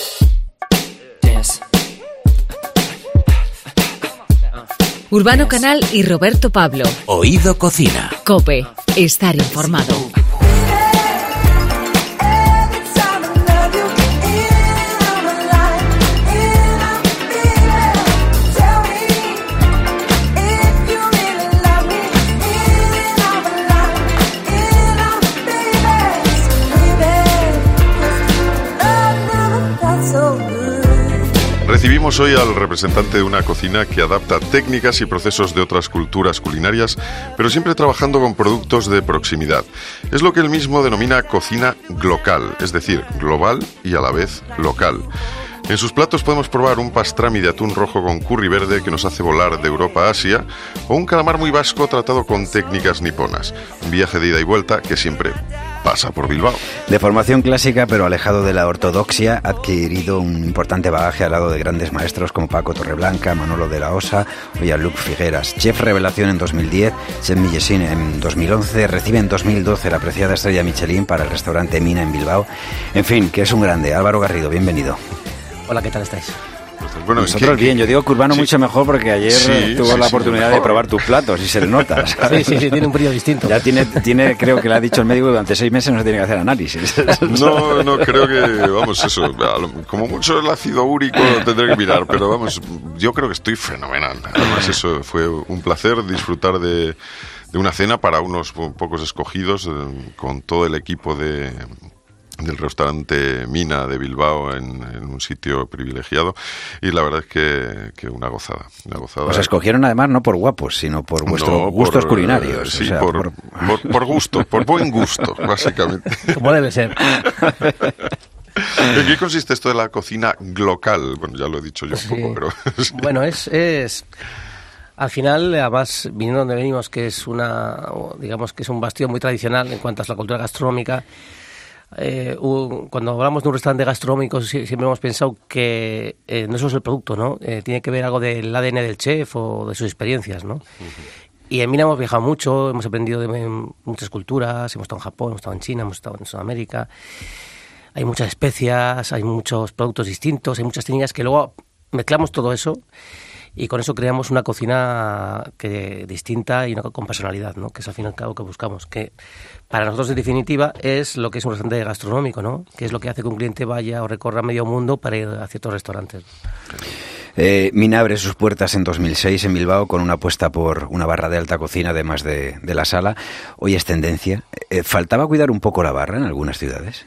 Urbano Canal y Roberto Pablo. Oído Cocina. Cope. Estar informado. Recibimos hoy al representante de una cocina que adapta técnicas y procesos de otras culturas culinarias, pero siempre trabajando con productos de proximidad. Es lo que él mismo denomina cocina glocal, es decir, global y a la vez local. En sus platos podemos probar un pastrami de atún rojo con curry verde que nos hace volar de Europa a Asia, o un calamar muy vasco tratado con técnicas niponas. Un viaje de ida y vuelta que siempre pasa por Bilbao. De formación clásica, pero alejado de la ortodoxia, ha adquirido un importante bagaje al lado de grandes maestros como Paco Torreblanca, Manolo de la Osa o Jean-Luc Figueras. Chef revelación en 2010, chef Millesin en 2011, recibe en 2012 la apreciada estrella Michelin para el restaurante Mina en Bilbao. En fin, que es un grande. Álvaro Garrido, bienvenido. Hola, ¿qué tal estáis? Bueno, Nosotros ¿qué- bien, yo digo Curbano Sí. mucho mejor porque ayer Sí, eh, tuvo sí, la sí, oportunidad de probar tus platos y se le nota. Sí, ¿sabes? sí, sí, tiene un brillo distinto. Ya tiene, tiene, creo que le ha dicho el médico que durante seis meses no se tiene que hacer análisis. (laughs) No, no creo que, vamos, eso, como mucho el ácido úrico tendré que mirar, pero vamos, yo creo que estoy fenomenal. Además, eso fue un placer disfrutar de, de una cena para unos po- pocos escogidos, eh, con todo el equipo de del restaurante Mina de Bilbao en, en un sitio privilegiado y la verdad es que, que una gozada, una gozada. Os escogieron además no por guapos, sino por vuestros No, gustos por, culinarios. eh, o Sí, sea, por, por- por gusto, por buen gusto, (laughs) básicamente. Como debe ser. (laughs) ¿En qué consiste esto de la cocina glocal? Bueno, ya lo he dicho yo un poco, pero... (laughs) Bueno, es, es. Al final, además, viniendo donde venimos, que es una. digamos que es un bastión muy tradicional en cuanto a la cultura gastronómica. Eh, un- cuando hablamos de un restaurante gastronómico, si- siempre hemos pensado que eh, no solo es el producto, ¿no? Eh, tiene que ver algo del ADN del chef o de sus experiencias, ¿no? Y en Mina hemos viajado mucho, hemos aprendido de muchas culturas, hemos estado en Japón, hemos estado en China, hemos estado en Sudamérica. Hay muchas especias, hay muchos productos distintos, hay muchas técnicas que luego mezclamos todo eso y con eso creamos una cocina que, distinta y una con personalidad, ¿no? que es al fin y al cabo que buscamos. Que para nosotros, en definitiva, es lo que es un restaurante gastronómico, ¿no? que es lo que hace que un cliente vaya o recorra medio mundo para ir a ciertos restaurantes. Eh, Mina abre sus puertas en 2006 en Bilbao con una apuesta por una barra de alta cocina además de, la sala. Hoy es tendencia. Eh, ¿Faltaba cuidar un poco la barra en algunas ciudades?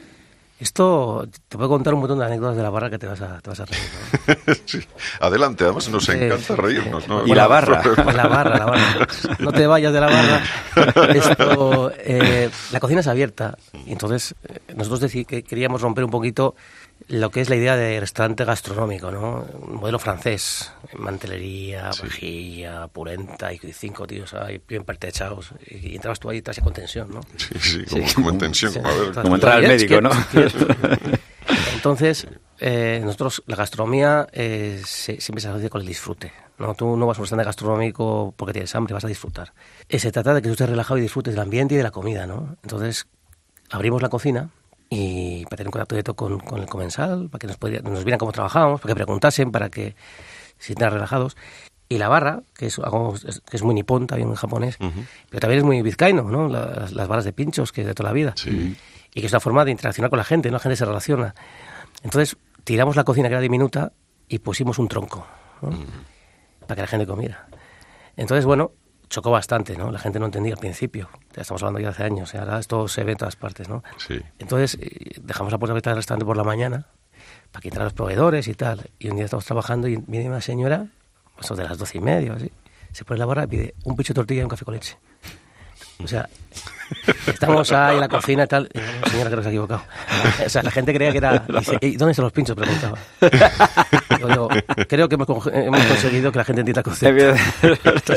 Esto te puedo contar un montón de anécdotas de la barra que te vas a, te vas a reír. ¿no? (laughs) Sí. Adelante, además nos encanta reírnos. ¿no? Y la barra. La barra, la barra. No te vayas de la barra. Esto, eh, la cocina es abierta. Y entonces, eh, nosotros queríamos romper un poquito lo que es la idea de restaurante gastronómico, ¿no? Un modelo francés. Mantelería, vajilla, purenta y cinco tíos ahí bien pertechados. Y, y entrabas tú ahí tras con tensión, ¿no? Sí, sí, como, como en tensión. Sí, como, a ver, entonces, como entrar al médico, ¿no? (laughs) Entonces, eh, nosotros, la gastronomía eh, se- siempre se asocia con el disfrute. ¿no? Tú no vas a un restaurante gastronómico porque tienes hambre, vas a disfrutar. Eh, se trata de que tú estés relajado y disfrutes del ambiente y de la comida. ¿no? Entonces, abrimos la cocina y para tener un contacto directo con, con el comensal, para que nos, pudiera- nos vieran cómo trabajamos, para que preguntasen, para que se sintieran relajados. Y la barra, que es algo que es muy nipón, también en japonés, pero también es muy vizcaíno, ¿no? La- Las, las barras de pinchos, que es de toda la vida. Y que es una forma de interaccionar con la gente, ¿no? La gente se relaciona. Entonces, tiramos la cocina que era diminuta y pusimos un tronco, ¿no? Para que la gente comiera. Entonces, bueno, chocó bastante, ¿no? La gente no entendía al principio. Ya estamos hablando ya hace años, y ahora esto se ve en todas partes, ¿no? Sí. Entonces, eh, dejamos la puerta abierta del restaurante por la mañana para que entraran los proveedores y tal. Y un día estamos trabajando y viene una señora, eso de las doce y media, o así, se pone la barra y pide un picho de tortilla y un café con leche. O sea, estamos ahí en la cocina y tal. Y señora, creo que se ha equivocado. O sea, la gente creía que era. y (laughs) dice, ¿y dónde están los pinchos? Preguntaba. Yo (laughs) digo, creo que hemos, con- hemos conseguido que la gente entienda el concepto.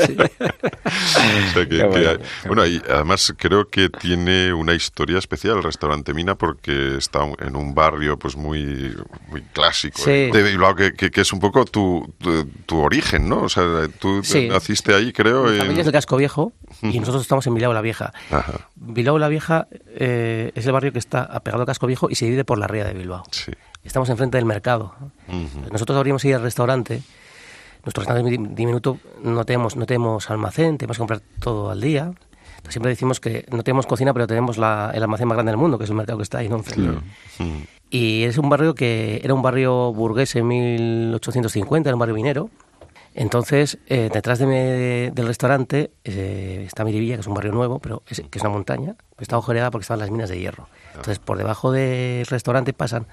(laughs) Sí. O sea, que- Qué que bueno, hay- qué bueno, y además creo que tiene una historia especial el restaurante Mina porque está en un barrio pues muy muy clásico Sí. eh, de Bilbao, que, que- que es un poco tu, tu, tu origen, ¿no? O sea, tú Sí. naciste ahí, creo. Mi en- familia es del Casco Viejo y nosotros estamos en Bilbao la Vieja. Ajá, Bilbao la Vieja eh, es el barrio que está apegado al Casco Viejo y se divide por la ría de Bilbao. sí. Estamos enfrente del mercado. Nosotros abrimos ahí el restaurante. Nuestro restaurante diminuto, no tenemos, no tenemos almacén, tenemos que comprar todo al día. Entonces, siempre decimos que no tenemos cocina, pero tenemos la- el almacén más grande del mundo, que es el mercado que está ahí, ¿no? Enfrente. Y es un barrio que era un barrio burgués en 1850, era un barrio minero. Entonces, eh, detrás de me- del restaurante eh, está Miribilla, que es un barrio nuevo, pero es, que es una montaña. Está ojereada porque estaban las minas de hierro. Entonces, por debajo del restaurante pasan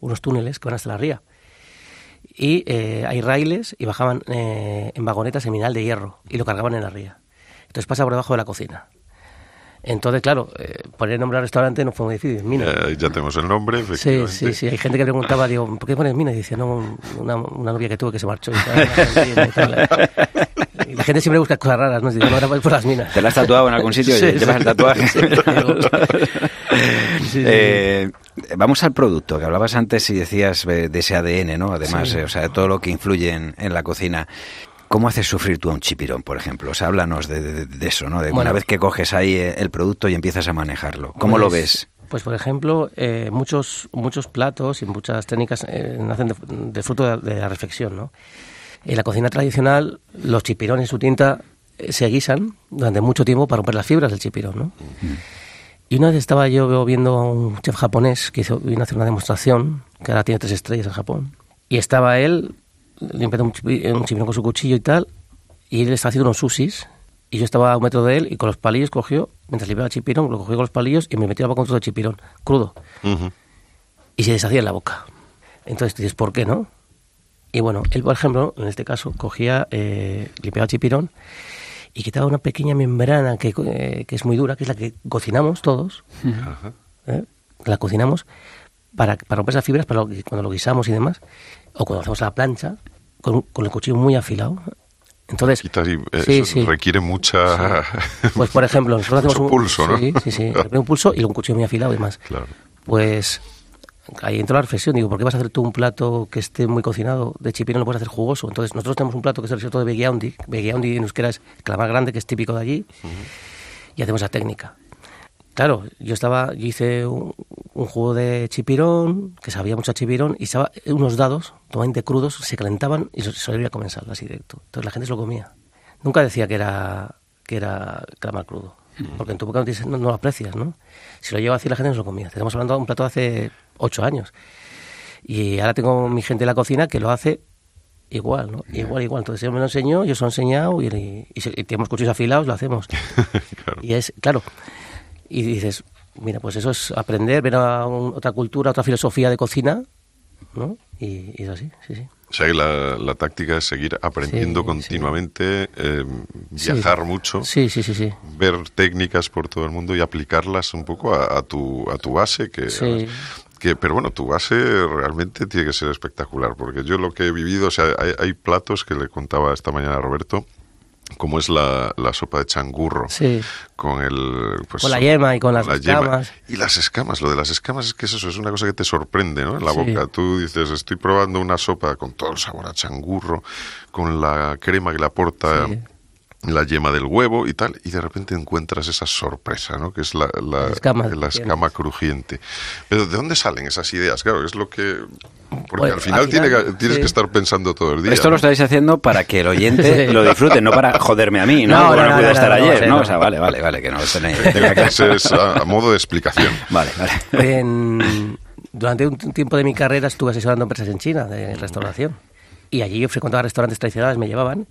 unos túneles que van hasta la ría. y eh, hay raíles y bajaban eh, en vagonetas en mineral de hierro y lo cargaban en la ría. Entonces pasa por debajo de la cocina. Entonces, claro, eh, poner nombre al restaurante no fue muy difícil. Mina. Eh, ya tenemos el nombre, Sí, efectivamente. sí, sí. Hay gente que preguntaba, digo, ¿por qué pones mina? Y decía, no, una, una novia que tuve que se marchó. Y, y la gente siempre busca cosas raras, ¿no? Y digo, no, era por las minas. ¿Te la has tatuado en algún sitio y Sí, llevas sí. el tatuaje? Sí, (laughs) sí, sí. Eh, vamos al producto, que hablabas antes y decías eh, de ese ADN, ¿no? Además, Sí. eh, o sea, todo lo que influye en, en la cocina. ¿Cómo haces sufrir tú a un chipirón, por ejemplo? O sea, háblanos de, de- de eso, ¿no? De Bueno. una vez que coges ahí eh, el producto y empiezas a manejarlo. ¿Cómo lo Pues- ves? Pues, por ejemplo, eh, muchos, muchos platos y muchas técnicas eh, nacen de, de fruto de, la reflexión, ¿no? En la cocina tradicional, los chipirones, su tinta, eh, se guisan durante mucho tiempo para romper las fibras del chipirón, ¿no? Y una vez estaba yo viendo a un chef japonés que hizo, vino a hacer una demostración, que ahora tiene tres estrellas en Japón, y estaba él limpiando un, chipi- un chipirón con su cuchillo y tal, y él estaba haciendo unos sushis, y yo estaba a un metro de él, y con los palillos cogió, mientras limpiaba el chipirón, lo cogió con los palillos y me metió la boca con todo el chipirón, crudo, Ujú. y se deshacía en la boca. Entonces dices, ¿por qué no? Y bueno, él, por ejemplo, en este caso, cogía, eh, limpiaba el chipirón y quitaba una pequeña membrana que, eh, que es muy dura, que es la que cocinamos todos. ¿eh? La cocinamos para, para romper esas fibras, para lo cuando lo guisamos y demás, o cuando hacemos a la plancha, con, con el cuchillo muy afilado. Entonces, y, eh, sí, eso sí. requiere mucha... Pues, por ejemplo, nosotros (laughs) hacemos un pulso, ¿no? Sí, sí, sí. Un pulso y un cuchillo muy afilado y. Claro. Pues ahí entró la reflexión. Digo, ¿por qué vas a hacer tú un plato que esté muy cocinado de chipirón? Lo puedes hacer jugoso. Entonces, nosotros tenemos un plato que es el risotto de beguiaundi. Beguiaundi en euskera es calamar grande, que es típico de allí. Y hacemos la técnica. Claro, yo estaba, yo hice un, un jugo de chipirón, que sabía mucho a chipirón, y estaba unos dados, totalmente crudos, se calentaban y se servía a comensal, así directo. Entonces la gente se lo comía. Nunca decía que era, que era calamar crudo, porque en tu boca no, no- no lo aprecias, ¿no? Si lo lleva así la gente no se lo comía. Estamos hablando de un plato de hace ocho años. Y ahora tengo mi gente en la cocina que lo hace igual, ¿no? Igual, igual. Entonces él me lo enseñó, yo se lo he enseñado y, y, y tenemos cuchillos afilados, lo hacemos. (laughs) Claro. Y es, claro, y dices, mira, pues eso es aprender, ver a un- otra cultura, otra filosofía de cocina, ¿no? Y, y es así, sí, sí. O sea, que la, la táctica es seguir aprendiendo Sí, continuamente, eh, Sí. viajar mucho, Sí, sí, sí, sí. ver técnicas por todo el mundo y aplicarlas un poco a, a tu, a tu base, que, Sí. que pero bueno, tu base realmente tiene que ser espectacular, porque yo lo que he vivido, o sea, hay, hay platos que le contaba esta mañana a Roberto, como es la, la sopa de changurro, Sí. con el... Pues, Con la yema y con las escamas. Y las escamas, lo de las escamas es que es eso es una cosa que te sorprende, ¿no? En la Sí. boca. Tú dices, estoy probando una sopa con todo el sabor a changurro, con la crema que le aporta Sí. La yema del huevo y tal, y de repente encuentras esa sorpresa, ¿no? Que es la, la, La escama la escama crujiente. Pero ¿de dónde salen esas ideas? Claro, es lo que... Porque Bueno, al final, al tiene final, que- tienes sí. que estar pensando todo el día. Esto lo ¿no? estáis haciendo para que el oyente (laughs) Sí. lo disfrute, no para joderme a mí, ¿no? No, no, no, pude no, estar ayer, ¿no? no. O sea, vale, vale, vale, que no lo tenéis. Tiene que ser a, a modo de explicación. (laughs) Vale, vale. En- durante un tiempo de mi carrera estuve asesorando empresas en China de restauración. Y allí yo frecuentaba restaurantes tradicionales, me llevaban.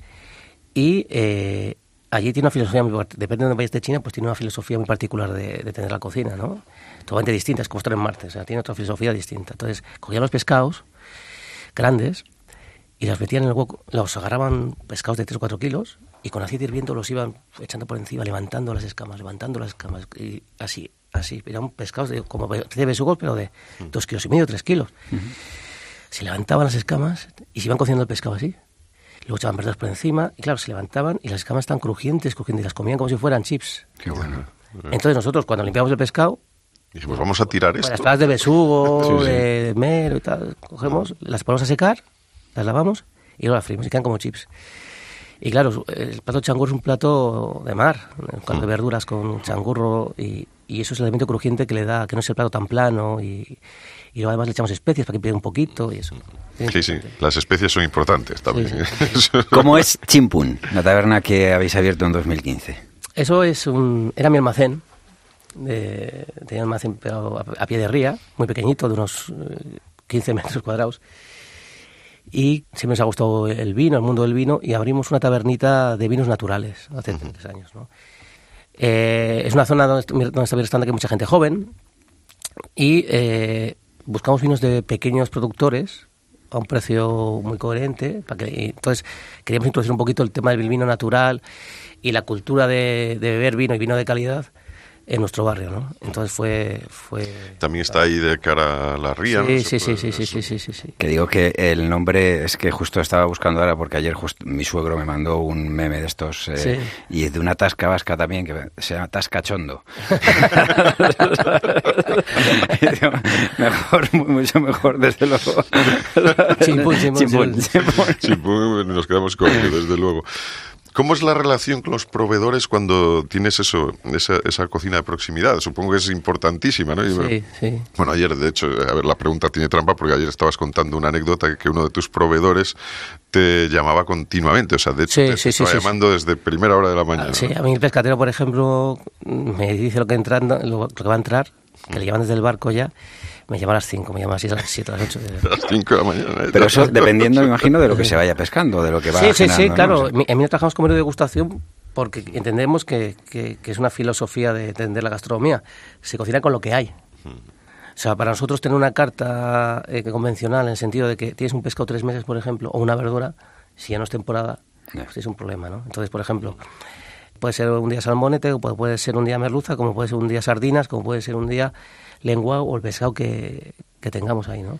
Y eh, allí tiene una filosofía muy Depende de donde vayas de China, pues tiene una filosofía muy particular de, de tener la cocina, ¿no? Totalmente distinta, es como estar en Marte, o sea, tiene otra filosofía distinta. Entonces, cogían los pescados grandes y los metían en el hueco, los agarraban pescados de 3 o 4 kilos y con aceite hirviendo los iban echando por encima, levantando las escamas, levantando las escamas, y así, así. Eran pescados de, como de besugos, pero de 2 kilos y medio, 3 kilos. Se levantaban las escamas y se iban cociendo el pescado así. Luego echaban verduras por encima y claro, se levantaban y las escamas estaban crujientes, crujientes, y las comían como si fueran chips. Qué bueno. Entonces nosotros cuando limpiamos el pescado, Dijimos, vamos a tirar con esto. las palas de besugo, (laughs) Sí, sí. de mero y tal, cogemos, las ponemos a secar, las lavamos y luego las freímos y quedan como chips. Y claro, el plato de changurro es un plato de mar, caldo de Mm. verduras con changurro y, y eso es el elemento crujiente que le da, que no es el plato tan plano y, y luego además le echamos especias para que pegue un poquito y eso. Sí, sí, las especies son importantes también. Sí, ¿Cómo es Chimpún, la taberna que habéis abierto en 2015? Eso es un, era mi almacén, de, tenía un almacén pero a, a pie de ría, muy pequeñito, de unos eh, 15 metros cuadrados. Y siempre nos ha gustado el vino, el mundo del vino, y abrimos una tabernita de vinos naturales hace tres años. ¿no? Eh, es una zona donde, donde está restaurante que hay mucha gente joven y eh, buscamos vinos de pequeños productores a un precio muy coherente. Para que, entonces, queríamos introducir un poquito el tema del vino natural y la cultura de, de beber vino y vino de calidad en nuestro barrio, ¿no? Entonces fue... fue También está ahí de cara a la ría, sí, ¿no? sí, sí, sí, sí, sí, sí, sí, sí. Que digo que el nombre es que justo estaba buscando ahora porque ayer justo mi suegro me mandó un meme de estos eh, Sí. y de una tasca vasca también que se llama Tascachondo. (laughs) (laughs) Mejor, mucho mejor, desde luego. Chimpún, chimpún, Chimpún, chimpún. pues, nos quedamos con ello, desde luego. ¿Cómo es la relación con los proveedores cuando tienes eso, esa, esa cocina de proximidad? Supongo que es importantísima, ¿no? Sí, sí. Bueno, ayer, de hecho, a ver, la pregunta tiene trampa porque ayer estabas contando una anécdota que uno de tus proveedores te llamaba continuamente. O sea, de hecho, Sí, te, sí, te sí, estaba llamando desde primera hora de la mañana. Ah, Sí, ¿no? a mí el pescatero, por ejemplo, me dice lo que, entrando, lo, lo que va a entrar, que le llaman desde el barco ya, me llama a las 5, me llama así a las 7, a las 8. A las 5 (laughs) de la mañana. ¿eh? Pero eso dependiendo, me (laughs) imagino, de lo que se vaya pescando, de lo que va Sí, sí, sí, ¿no? claro. O sea, Mi- En mí no trabajamos con menú de degustación porque entendemos que, que- que es una filosofía de entender la gastronomía. Se cocina con lo que hay. O sea, para nosotros tener una carta eh, convencional en el sentido de que tienes un pescado tres meses, por ejemplo, o una verdura, si ya no es temporada, pues es un problema, ¿no? Entonces, por ejemplo, puede ser un día salmonete, o puede, puede ser un día merluza, como puede ser un día sardinas, como puede ser un día lengua o el pescado que, que tengamos ahí, ¿no?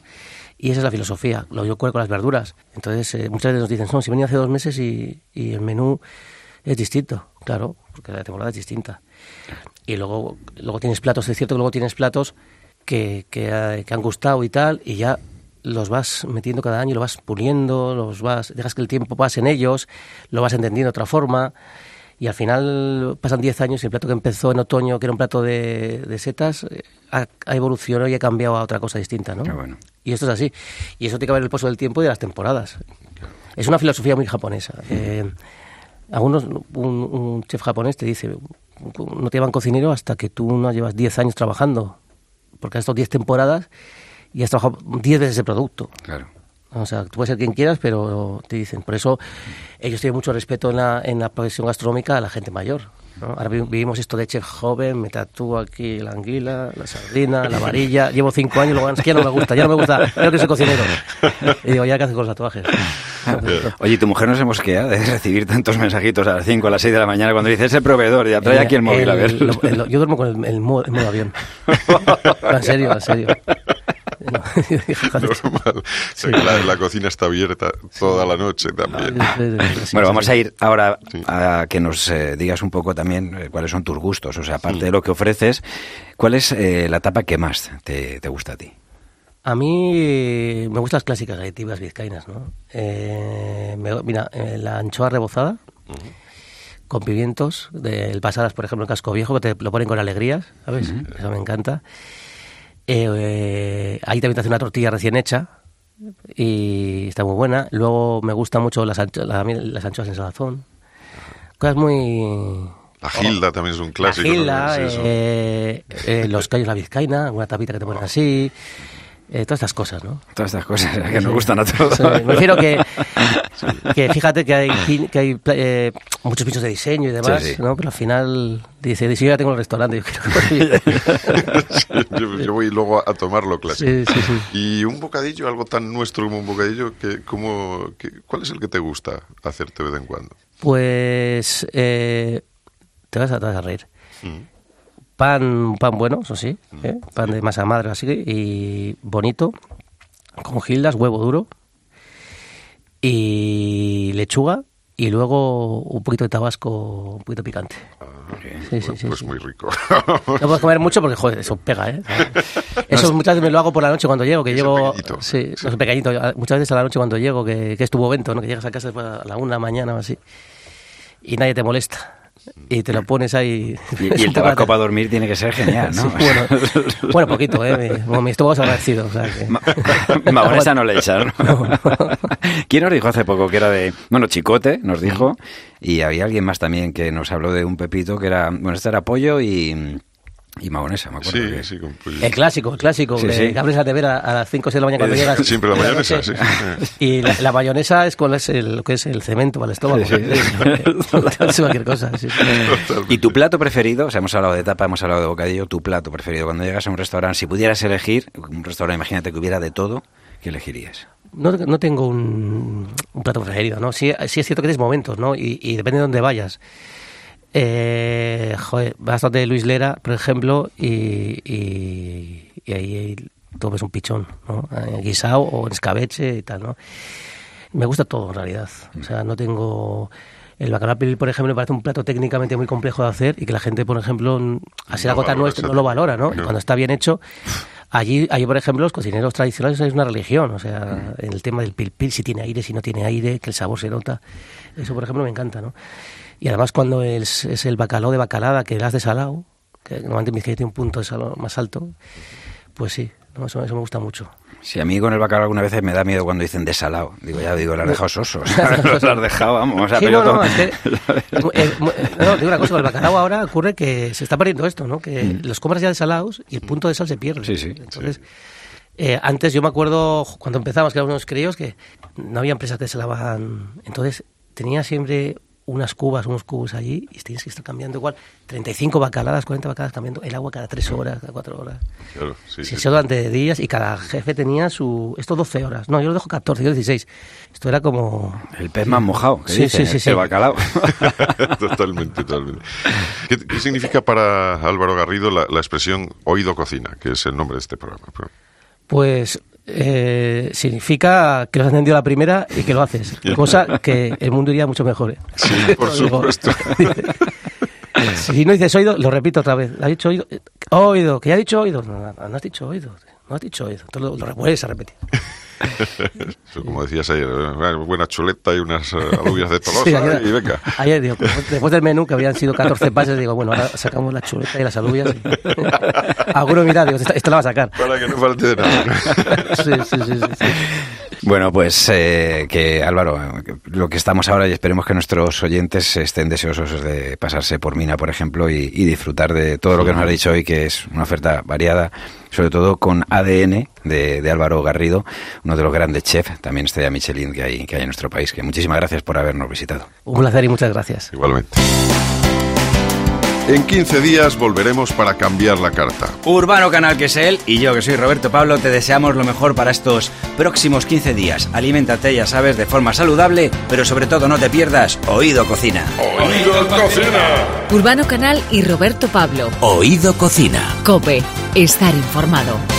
Y esa es la filosofía, lo yo ocurre con las verduras. Entonces, eh, muchas veces nos dicen, no, si venía hace dos meses y, y el menú es distinto, claro, porque la temporada es distinta. Y luego, luego tienes platos, es cierto que luego tienes platos que, que, eh, que han gustado y tal, y ya los vas metiendo cada año, lo vas puliendo, los vas, dejas que el tiempo pase en ellos, lo vas entendiendo de otra forma, y al final pasan 10 años y el plato que empezó en otoño, que era un plato de, de setas, eh, ha, ha evolucionado y ha cambiado a otra cosa distinta, ¿no? Qué bueno. Y esto es así. Y eso tiene que ver el paso del tiempo y de las temporadas. Es una filosofía muy japonesa. Eh, algunos, un, un chef japonés te dice, no te llaman cocinero hasta que tú no llevas 10 años trabajando, porque has estado 10 temporadas y has trabajado 10 veces ese producto. Claro. O sea, tú puedes ser quien quieras, pero te dicen. Por eso ellos tienen mucho respeto en la, en la profesión gastronómica a la gente mayor. ¿no? Ahora vi- vivimos esto de chef joven, me tatúo aquí la anguila, la sardina, la varilla. (laughs) Llevo cinco años y luego es que ya no me gusta, ya no me gusta, creo que soy cocinero. Y digo, ya que haces con los tatuajes. (laughs) Oye, ¿y tu mujer no se mosquea de recibir tantos mensajitos a las 5 a las 6 de la mañana cuando dices el proveedor? Ya trae aquí el móvil, a ver. El- lo- el- yo duermo con el, el modo, el modo avión. (laughs) En serio, en serio. Normal. La, la cocina está abierta toda la noche también. Bueno, vamos a ir ahora Sí. a que nos eh, digas un poco también eh, cuáles son tus gustos. O sea, aparte de lo que ofreces, ¿cuál es eh, la tapa que más te, te gusta a ti? A mí eh, me gustan las clásicas galletivas vizcaínas, ¿no? Eh, me- mira, eh, la anchoa rebozada con pimientos, del pasadas, por ejemplo, en Casco Viejo, que te lo ponen con alegrías, ¿sabes? Eso me encanta. Eh, ahí también te hace una tortilla recién hecha y está muy buena. Luego me gustan mucho las, ancho- la- las anchoas en salazón. Cosas muy... La gilda también es un clásico. La gilda, eh, eh, los callos la vizcaína, una tapita que te ponen así, eh, todas estas cosas, ¿no? Todas estas cosas que nos gustan a todos. Sí, me refiero que, (laughs) que fíjate que hay, pin- que hay eh, muchos pisos de diseño y demás, Sí, sí. ¿no? Pero al final dice, dice, yo ya tengo el restaurante, yo quiero (laughs) Sí, yo, yo voy luego a, tomar lo clásico. Sí, sí, sí. Y un bocadillo, algo tan nuestro como un bocadillo, que, como, que, ¿cuál es el que te gusta hacerte de vez en cuando? Pues eh, te, vas a, te vas a reír. Mm. Pan, pan bueno, eso sí, ¿eh? pan de masa madre así, y bonito, con gildas, huevo duro, y lechuga, y luego un poquito de tabasco, un poquito picante. Sí, sí, pues sí. muy rico. No puedes comer mucho porque, joder, eso pega, ¿eh? (laughs) Eso muchas veces me lo hago por la noche cuando llego, que llego... pequeñito. Sí, no pequeñito. Muchas veces a la noche cuando llego, que, que es tu momento, ¿no? Que llegas a casa después a la una de la mañana o así, y nadie te molesta. Y te lo pones ahí... Y, el tabaco para dormir tiene que ser genial, ¿no? Sí, bueno, (laughs) bueno, poquito, ¿eh? Mi, mi estómago se ha agradecido, o sea que... Ma- (laughs) Mahonesa no le echas, ¿no? (laughs) ¿Quién nos dijo hace poco que era de... Bueno, Chicote nos dijo, y había alguien más también que nos habló de un pepito que era... Bueno, este era pollo y... Y mahonesa, me acuerdo. Sí, que- sí, con pollo. El clásico, el clásico, Sí, que sí. que abres la a las 5 o 6 de la mañana cuando Eh, llegas. siempre la mayonesa, sí. (laughs) Y la, la mayonesa es, cuál es el, lo que es el cemento para el estómago. Sí, sí. (laughs) Es cualquier cosa. ¿Y tu plato preferido? O sea, hemos hablado de tapa, hemos hablado de bocadillo. ¿Tu plato preferido? Cuando llegas a un restaurante, si pudieras elegir, un restaurante, imagínate que hubiera de todo, ¿qué elegirías? no, no tengo un, un plato preferido, ¿no? Sí, sí es cierto que tienes momentos, ¿no? Y, y depende de dónde vayas. Eh, joder, bastante de Luis Lera, por ejemplo, y, y, y ahí todo es un pichón, ¿no? En guisado o en escabeche y tal, ¿no? Me gusta todo, en realidad. O sea, no tengo... El bacalao pilil, por ejemplo, me parece un plato técnicamente muy complejo de hacer y que la gente, por ejemplo, así la gota nuestra no lo valora, ¿no? Y cuando está bien hecho, allí, allí, por ejemplo, los cocineros tradicionales es una religión, o sea, en el tema del pil pil, si tiene aire, si no tiene aire, que el sabor se nota. Eso, por ejemplo, me encanta, ¿no? Y además cuando es, es el bacalao de bacalada que das de salado, que normalmente mi tiene un punto de salado más alto, pues sí, no, eso, eso me gusta mucho. Sí, a mí con el bacalao algunas veces me da miedo cuando dicen desalado. Digo, ya digo, lo has dejado soso. (laughs) lo has dejado, vamos. Sí, no, no, es que, eh, no, digo una cosa, con el bacalao ahora ocurre que se está perdiendo esto, ¿no? Que los compras ya desalados y el punto de sal se pierde. Mm. Sí, sí, Entonces, eh, antes yo me acuerdo cuando empezamos, que éramos unos críos, que no había empresas que desalaban. Entonces, tenía siempre unas cubas, unos cubos allí y tienes que estar cambiando igual 35 bacaladas, 40 bacaladas cambiando el agua cada 3 horas, cada 4 horas. Claro, sí, Sí, sí. eso durante días y cada jefe tenía su... Esto 12 horas. No, yo lo dejo 14, yo 16. Esto era como... El pez más mojado, que Sí, sí, sí, sí. el bacalao. (laughs) totalmente, totalmente. ¿Qué, qué significa para Álvaro Garrido la, la expresión oído cocina, que es el nombre de este programa? Pues eh, significa que lo has entendido la primera y que lo haces. (laughs) Cosa que el mundo iría mucho mejor. ¿eh? Sí, (laughs) por supuesto. (laughs) si no dices oído, lo repito otra vez. ¿Has dicho oído? Eh, Oído, que ya has dicho oído. No, no, no has dicho oído. No has dicho oído. Entonces lo, lo vuelves a repetir. Eso, como decías ayer, una buena chuleta y unas eh, alubias de Tolosa Sí, ayer, y venga. ayer digo, después, después del menú, que habían sido 14 pases, digo, bueno, ahora sacamos la chuleta y las alubias. Alguno (laughs) mira, digo, esta, esta la va a sacar. Para que no falte de nada. Sí, sí, sí, sí, sí. Bueno, pues eh, que Álvaro, lo que estamos ahora y esperemos que nuestros oyentes estén deseosos de pasarse por Mina, por ejemplo, y, y disfrutar de todo lo que nos ha dicho hoy, que es una oferta variada, sobre todo con ADN de, de Álvaro Garrido, uno de los grandes chefs, también estrella Michelin que hay, que hay en nuestro país. Que muchísimas gracias por habernos visitado. Un placer y muchas gracias. Igualmente. En 15 días volveremos para cambiar la carta. Urbano Canal, que es él, y yo, que soy Roberto Pablo, te deseamos lo mejor para estos próximos 15 días. Aliméntate, ya sabes, de forma saludable, pero sobre todo no te pierdas Oído Cocina. Oído Cocina. Urbano Canal y Roberto Pablo. Oído Cocina. Cope. Estar informado.